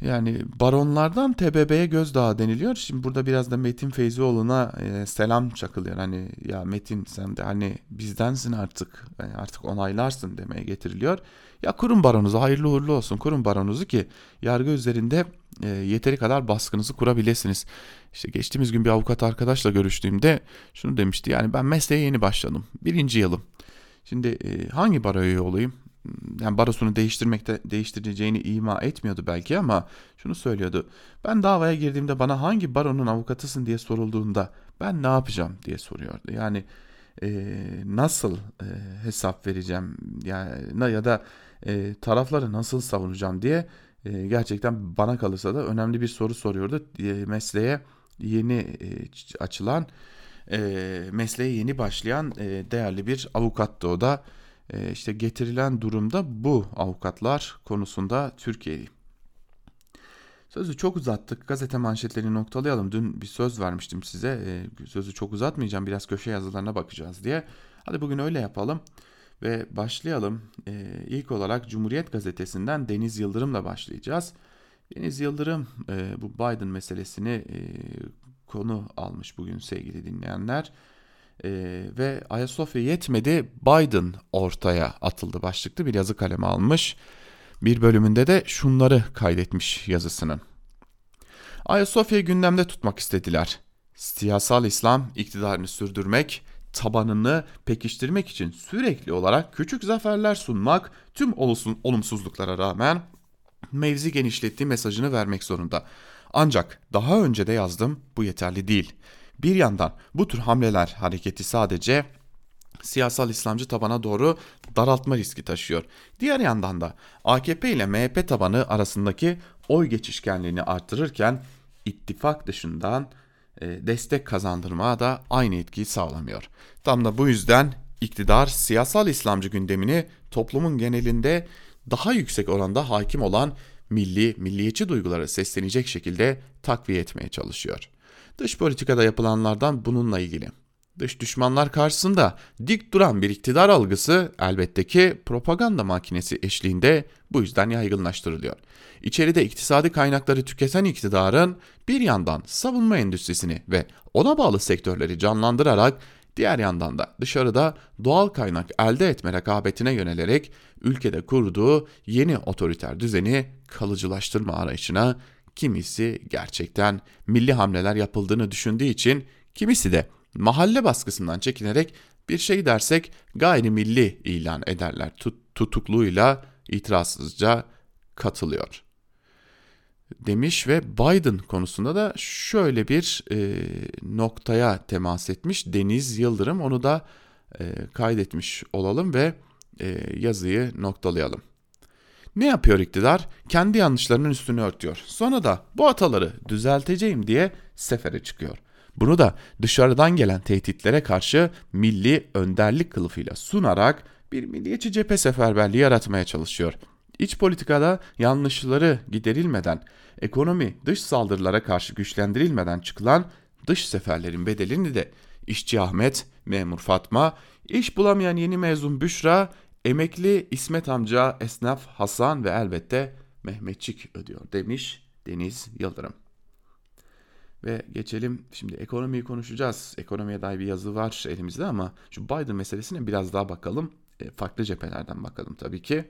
Yani baronlardan TBB'ye gözdağı deniliyor. Şimdi burada biraz da Metin Feyzioğlu'na e, selam çakılıyor. Hani ya Metin sen de hani bizdensin artık yani artık onaylarsın demeye getiriliyor. Ya kurum baronuzu hayırlı uğurlu olsun kurum baronuzu ki yargı üzerinde e, yeteri kadar baskınızı kurabilirsiniz. İşte geçtiğimiz gün bir avukat arkadaşla görüştüğümde şunu demişti yani ben mesleğe yeni başladım birinci yılım. Şimdi e, hangi baroya olayım? Yani barosunu değiştirmekte değiştireceğini ima etmiyordu belki ama şunu söylüyordu. Ben davaya girdiğimde bana hangi baronun avukatısın diye sorulduğunda ben ne yapacağım diye soruyordu. Yani e, nasıl e, hesap vereceğim yani ya da e, tarafları nasıl savunacağım diye e, gerçekten bana kalırsa da önemli bir soru soruyordu. E, mesleğe yeni e, açılan e, mesleğe yeni başlayan e, değerli bir avukattı o da. E, işte getirilen durumda bu avukatlar konusunda Türkiye'yi. Sözü çok uzattık. Gazete manşetlerini noktalayalım. Dün bir söz vermiştim size. E, sözü çok uzatmayacağım. Biraz köşe yazılarına bakacağız diye. Hadi bugün öyle yapalım. Ve başlayalım. E, ilk olarak Cumhuriyet Gazetesi'nden Deniz Yıldırım'la başlayacağız. Deniz Yıldırım e, bu Biden meselesini e, konu almış bugün sevgili dinleyenler. Ee, ve Ayasofya yetmedi Biden ortaya atıldı başlıklı bir yazı kaleme almış. Bir bölümünde de şunları kaydetmiş yazısının. Ayasofya'yı gündemde tutmak istediler. Siyasal İslam iktidarını sürdürmek, tabanını pekiştirmek için sürekli olarak küçük zaferler sunmak, tüm olumsuzluklara rağmen mevzi genişlettiği mesajını vermek zorunda. Ancak daha önce de yazdım bu yeterli değil. Bir yandan bu tür hamleler hareketi sadece siyasal İslamcı tabana doğru daraltma riski taşıyor. Diğer yandan da AKP ile MHP tabanı arasındaki oy geçişkenliğini artırırken ittifak dışından e, destek kazandırmaya da aynı etkiyi sağlamıyor. Tam da bu yüzden iktidar siyasal İslamcı gündemini toplumun genelinde daha yüksek oranda hakim olan milli, milliyetçi duyguları seslenecek şekilde takviye etmeye çalışıyor. Dış politikada yapılanlardan bununla ilgili. Dış düşmanlar karşısında dik duran bir iktidar algısı elbette ki propaganda makinesi eşliğinde bu yüzden yaygınlaştırılıyor. İçeride iktisadi kaynakları tüketen iktidarın bir yandan savunma endüstrisini ve ona bağlı sektörleri canlandırarak diğer yandan da dışarıda doğal kaynak elde etme rekabetine yönelerek ülkede kurduğu yeni otoriter düzeni kalıcılaştırma arayışına kimisi gerçekten milli hamleler yapıldığını düşündüğü için kimisi de mahalle baskısından çekinerek bir şey dersek gayrimilli ilan ederler Tut, tutukluğuyla itirazsızca katılıyor demiş ve Biden konusunda da şöyle bir e, noktaya temas etmiş Deniz Yıldırım onu da e, kaydetmiş olalım ve e, yazıyı noktalayalım. Ne yapıyor iktidar? Kendi yanlışlarının üstünü örtüyor. Sonra da bu hataları düzelteceğim diye sefere çıkıyor. Bunu da dışarıdan gelen tehditlere karşı milli önderlik kılıfıyla sunarak bir milliyetçi cephe seferberliği yaratmaya çalışıyor. İç politikada yanlışları giderilmeden, ekonomi dış saldırılara karşı güçlendirilmeden çıkılan dış seferlerin bedelini de işçi Ahmet, memur Fatma, iş bulamayan yeni mezun Büşra, emekli İsmet amca, esnaf Hasan ve elbette Mehmetçik ödüyor demiş Deniz Yıldırım. Ve geçelim şimdi ekonomiyi konuşacağız. Ekonomiye dair bir yazı var elimizde ama şu Biden meselesine biraz daha bakalım. E, farklı cephelerden bakalım tabii ki.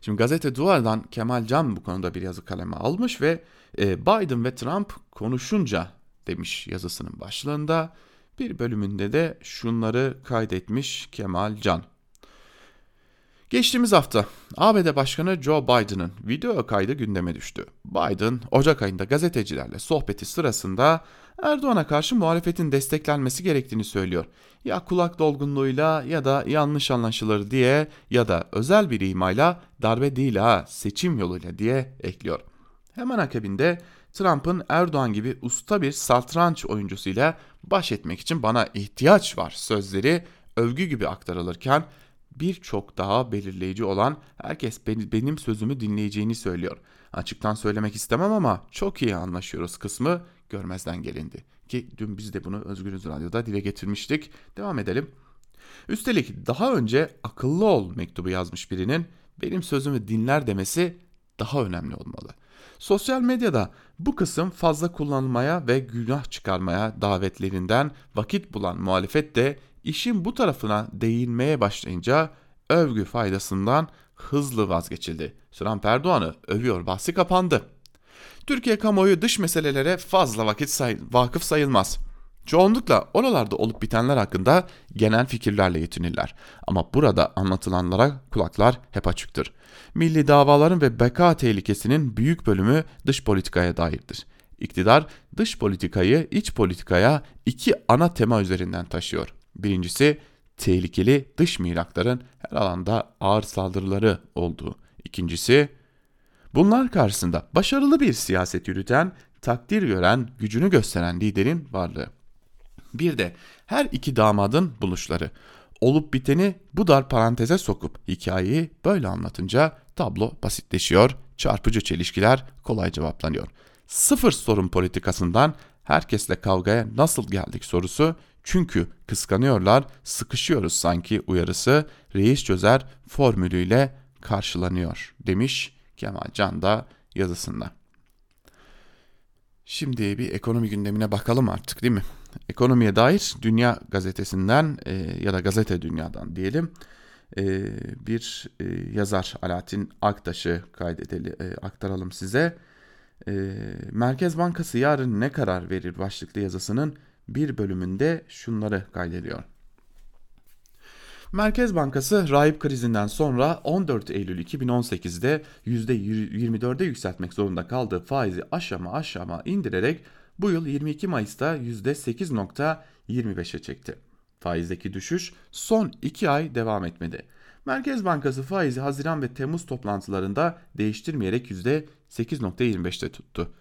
Şimdi gazete Duvar'dan Kemal Can bu konuda bir yazı kaleme almış ve e, Biden ve Trump konuşunca demiş yazısının başlığında. Bir bölümünde de şunları kaydetmiş Kemal Can. Geçtiğimiz hafta ABD Başkanı Joe Biden'ın video kaydı gündeme düştü. Biden, Ocak ayında gazetecilerle sohbeti sırasında Erdoğan'a karşı muhalefetin desteklenmesi gerektiğini söylüyor. Ya kulak dolgunluğuyla ya da yanlış anlaşılır diye ya da özel bir imayla darbe değil ha seçim yoluyla diye ekliyor. Hemen akabinde Trump'ın Erdoğan gibi usta bir satranç oyuncusuyla baş etmek için bana ihtiyaç var sözleri övgü gibi aktarılırken birçok daha belirleyici olan herkes benim sözümü dinleyeceğini söylüyor. Açıktan söylemek istemem ama çok iyi anlaşıyoruz kısmı görmezden gelindi. Ki dün biz de bunu Özgürüz Radyo'da dile getirmiştik. Devam edelim. Üstelik daha önce akıllı ol mektubu yazmış birinin benim sözümü dinler demesi daha önemli olmalı. Sosyal medyada bu kısım fazla kullanılmaya ve günah çıkarmaya davetlerinden vakit bulan muhalefet de işin bu tarafına değinmeye başlayınca övgü faydasından hızlı vazgeçildi. Trump Erdoğan'ı övüyor bahsi kapandı. Türkiye kamuoyu dış meselelere fazla vakit say vakıf sayılmaz. Çoğunlukla oralarda olup bitenler hakkında genel fikirlerle yetinirler. Ama burada anlatılanlara kulaklar hep açıktır. Milli davaların ve beka tehlikesinin büyük bölümü dış politikaya dairdir. İktidar dış politikayı iç politikaya iki ana tema üzerinden taşıyor. Birincisi tehlikeli dış mirakların her alanda ağır saldırıları olduğu. İkincisi bunlar karşısında başarılı bir siyaset yürüten, takdir gören, gücünü gösteren liderin varlığı. Bir de her iki damadın buluşları. Olup biteni bu dar paranteze sokup hikayeyi böyle anlatınca tablo basitleşiyor, çarpıcı çelişkiler kolay cevaplanıyor. Sıfır sorun politikasından herkesle kavgaya nasıl geldik sorusu çünkü kıskanıyorlar, sıkışıyoruz sanki uyarısı reis çözer formülüyle karşılanıyor demiş Kemal Can da yazısında. Şimdi bir ekonomi gündemine bakalım artık değil mi? Ekonomiye dair Dünya Gazetesi'nden e, ya da Gazete Dünya'dan diyelim e, bir e, yazar Alaaddin Aktaş'ı kaydedeli, e, aktaralım size. E, Merkez Bankası yarın ne karar verir başlıklı yazısının bir bölümünde şunları kaydediyor. Merkez Bankası rahip krizinden sonra 14 Eylül 2018'de %24'e yükseltmek zorunda kaldığı faizi aşama aşama indirerek bu yıl 22 Mayıs'ta %8.25'e çekti. Faizdeki düşüş son 2 ay devam etmedi. Merkez Bankası faizi Haziran ve Temmuz toplantılarında değiştirmeyerek %8.25'te tuttu.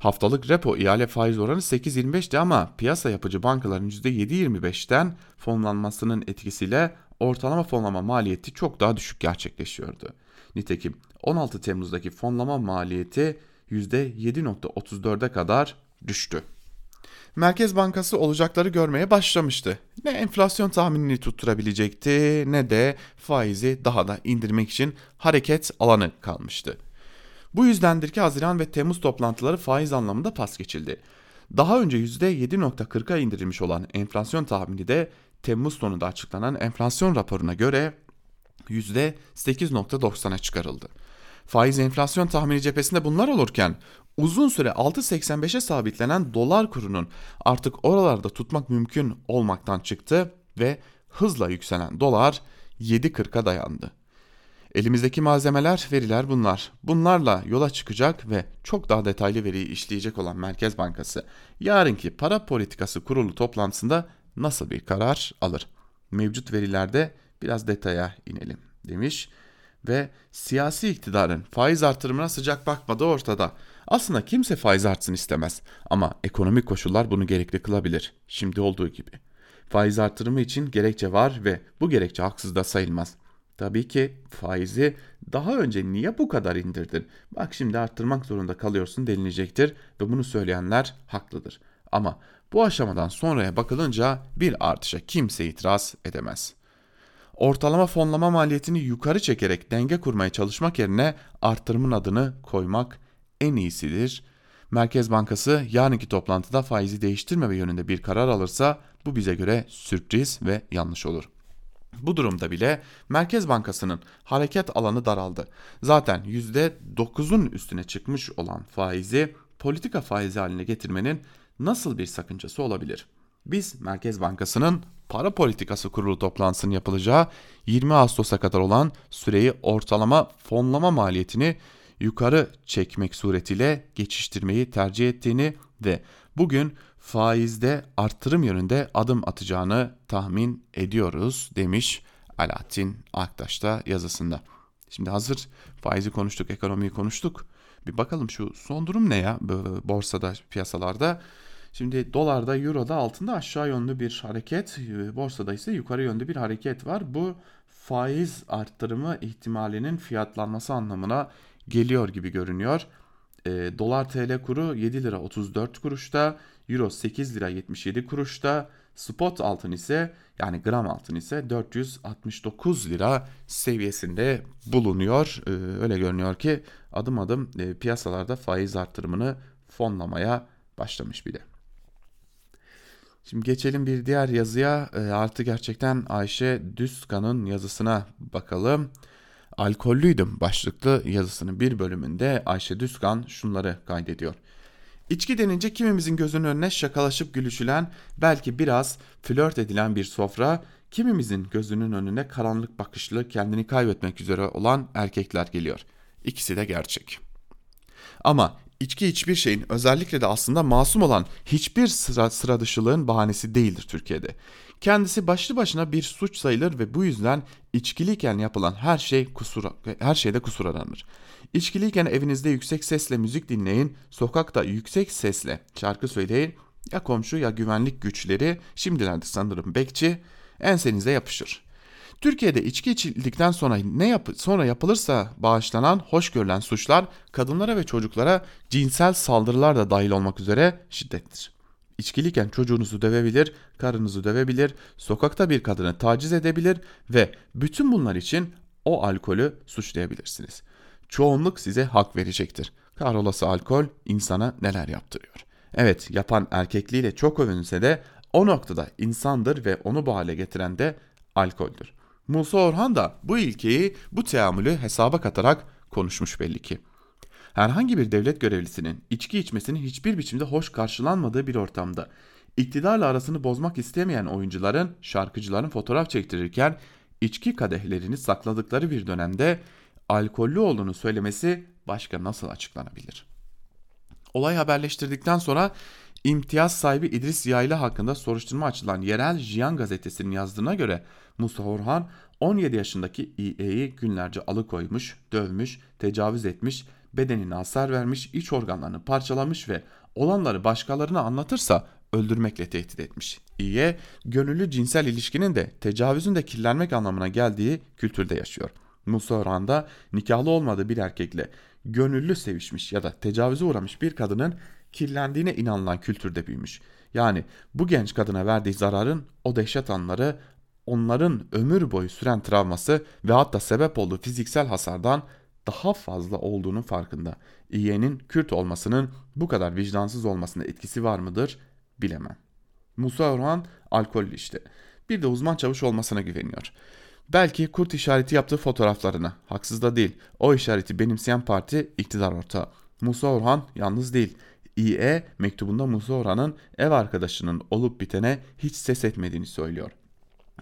Haftalık repo ihale faiz oranı 8.25'ti ama piyasa yapıcı bankaların %7.25'ten fonlanmasının etkisiyle ortalama fonlama maliyeti çok daha düşük gerçekleşiyordu. Nitekim 16 Temmuz'daki fonlama maliyeti %7.34'e kadar düştü. Merkez Bankası olacakları görmeye başlamıştı. Ne enflasyon tahminini tutturabilecekti ne de faizi daha da indirmek için hareket alanı kalmıştı. Bu yüzdendir ki Haziran ve Temmuz toplantıları faiz anlamında pas geçildi. Daha önce %7.40'a indirilmiş olan enflasyon tahmini de Temmuz sonunda açıklanan enflasyon raporuna göre %8.90'a çıkarıldı. Faiz enflasyon tahmini cephesinde bunlar olurken uzun süre 6.85'e sabitlenen dolar kurunun artık oralarda tutmak mümkün olmaktan çıktı ve hızla yükselen dolar 7.40'a dayandı. Elimizdeki malzemeler, veriler bunlar. Bunlarla yola çıkacak ve çok daha detaylı veriyi işleyecek olan Merkez Bankası yarınki para politikası kurulu toplantısında nasıl bir karar alır? Mevcut verilerde biraz detaya inelim demiş ve siyasi iktidarın faiz artırımına sıcak bakmadığı ortada. Aslında kimse faiz artsın istemez ama ekonomik koşullar bunu gerekli kılabilir. Şimdi olduğu gibi. Faiz artırımı için gerekçe var ve bu gerekçe haksız da sayılmaz. Tabii ki faizi daha önce niye bu kadar indirdin? Bak şimdi arttırmak zorunda kalıyorsun denilecektir ve bunu söyleyenler haklıdır. Ama bu aşamadan sonraya bakılınca bir artışa kimse itiraz edemez. Ortalama fonlama maliyetini yukarı çekerek denge kurmaya çalışmak yerine arttırımın adını koymak en iyisidir. Merkez Bankası yarınki toplantıda faizi değiştirmeme yönünde bir karar alırsa bu bize göre sürpriz ve yanlış olur. Bu durumda bile Merkez Bankası'nın hareket alanı daraldı. Zaten %9'un üstüne çıkmış olan faizi politika faizi haline getirmenin nasıl bir sakıncası olabilir? Biz Merkez Bankası'nın para politikası kurulu toplantısının yapılacağı 20 Ağustos'a kadar olan süreyi ortalama fonlama maliyetini yukarı çekmek suretiyle geçiştirmeyi tercih ettiğini ve bugün faizde artırım yönünde adım atacağını tahmin ediyoruz demiş Alaaddin Aktaş da yazısında. Şimdi hazır faizi konuştuk, ekonomiyi konuştuk. Bir bakalım şu son durum ne ya borsada, piyasalarda. Şimdi dolarda, euroda, altında aşağı yönlü bir hareket, borsada ise yukarı yönlü bir hareket var. Bu faiz arttırımı ihtimalinin fiyatlanması anlamına geliyor gibi görünüyor. E, dolar TL kuru 7 lira 34 kuruşta, euro 8 lira 77 kuruşta, spot altın ise yani gram altın ise 469 lira seviyesinde bulunuyor. E, öyle görünüyor ki adım adım e, piyasalarda faiz arttırımını fonlamaya başlamış bile. Şimdi geçelim bir diğer yazıya. E, artı gerçekten Ayşe Düzkan'ın yazısına bakalım. Alkollüydüm başlıklı yazısının bir bölümünde Ayşe Düzkan şunları kaydediyor. İçki denince kimimizin gözünün önüne şakalaşıp gülüşülen, belki biraz flört edilen bir sofra, kimimizin gözünün önüne karanlık bakışlı, kendini kaybetmek üzere olan erkekler geliyor. İkisi de gerçek. Ama içki hiçbir şeyin özellikle de aslında masum olan hiçbir sıra, sıra dışılığın bahanesi değildir Türkiye'de. Kendisi başlı başına bir suç sayılır ve bu yüzden içkiliyken yapılan her şey kusur her şeyde kusur aranır. İçkiliyken evinizde yüksek sesle müzik dinleyin, sokakta yüksek sesle şarkı söyleyin. Ya komşu ya güvenlik güçleri, şimdilerde sanırım bekçi ensenize yapışır. Türkiye'de içki içildikten sonra ne yap sonra yapılırsa bağışlanan, hoş görülen suçlar kadınlara ve çocuklara cinsel saldırılar da dahil olmak üzere şiddettir. İçkiliyken çocuğunuzu dövebilir, karınızı dövebilir, sokakta bir kadını taciz edebilir ve bütün bunlar için o alkolü suçlayabilirsiniz. Çoğunluk size hak verecektir. Kahrolası alkol insana neler yaptırıyor. Evet yapan erkekliğiyle çok övünse de o noktada insandır ve onu bu hale getiren de alkoldür. Musa Orhan da bu ilkeyi, bu teamülü hesaba katarak konuşmuş belli ki. Herhangi bir devlet görevlisinin içki içmesinin hiçbir biçimde hoş karşılanmadığı bir ortamda iktidarla arasını bozmak istemeyen oyuncuların, şarkıcıların fotoğraf çektirirken içki kadehlerini sakladıkları bir dönemde alkollü olduğunu söylemesi başka nasıl açıklanabilir? Olay haberleştirdikten sonra imtiyaz sahibi İdris Yayla hakkında soruşturma açılan yerel Jiyan gazetesinin yazdığına göre Musa Orhan 17 yaşındaki İE'yi günlerce alıkoymuş, dövmüş, tecavüz etmiş, bedenine hasar vermiş, iç organlarını parçalamış ve olanları başkalarına anlatırsa öldürmekle tehdit etmiş. İE, gönüllü cinsel ilişkinin de tecavüzün de kirlenmek anlamına geldiği kültürde yaşıyor. Musa Orhan da nikahlı olmadığı bir erkekle gönüllü sevişmiş ya da tecavüze uğramış bir kadının kirlendiğine inanılan kültürde büyümüş. Yani bu genç kadına verdiği zararın o dehşet anları onların ömür boyu süren travması ve hatta sebep olduğu fiziksel hasardan daha fazla olduğunun farkında. İye'nin Kürt olmasının bu kadar vicdansız olmasında etkisi var mıdır bilemem. Musa Orhan alkollü işte. Bir de uzman çavuş olmasına güveniyor. Belki kurt işareti yaptığı fotoğraflarını, haksız da değil, o işareti benimseyen parti iktidar ortağı. Musa Orhan yalnız değil. İE mektubunda Musa Orhan'ın ev arkadaşının olup bitene hiç ses etmediğini söylüyor.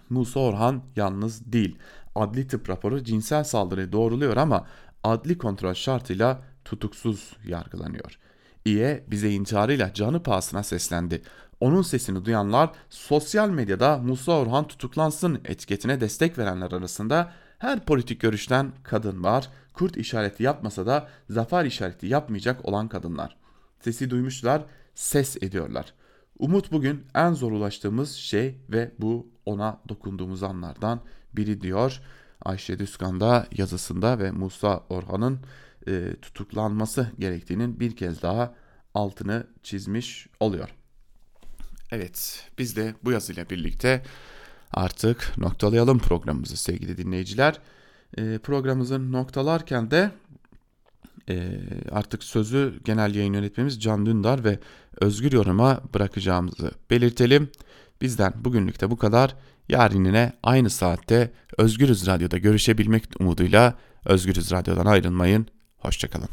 Musa Orhan yalnız değil. Adli tıp raporu cinsel saldırıyı doğruluyor ama adli kontrol şartıyla tutuksuz yargılanıyor. İye bize intiharıyla canı pahasına seslendi. Onun sesini duyanlar sosyal medyada Musa Orhan tutuklansın etiketine destek verenler arasında her politik görüşten kadın var. Kurt işareti yapmasa da zafer işareti yapmayacak olan kadınlar. Sesi duymuşlar, ses ediyorlar. Umut bugün en zor ulaştığımız şey ve bu ona dokunduğumuz anlardan biri diyor. Ayşe Düskan da yazısında ve Musa Orhan'ın e, tutuklanması gerektiğinin bir kez daha altını çizmiş oluyor. Evet biz de bu yazıyla birlikte artık noktalayalım programımızı sevgili dinleyiciler. E, programımızı noktalarken de e, artık sözü genel yayın yönetmemiz Can Dündar ve Özgür Yorum'a bırakacağımızı belirtelim. Bizden bugünlük de bu kadar. Yarın yine aynı saatte Özgürüz Radyo'da görüşebilmek umuduyla Özgürüz Radyo'dan ayrılmayın. Hoşçakalın.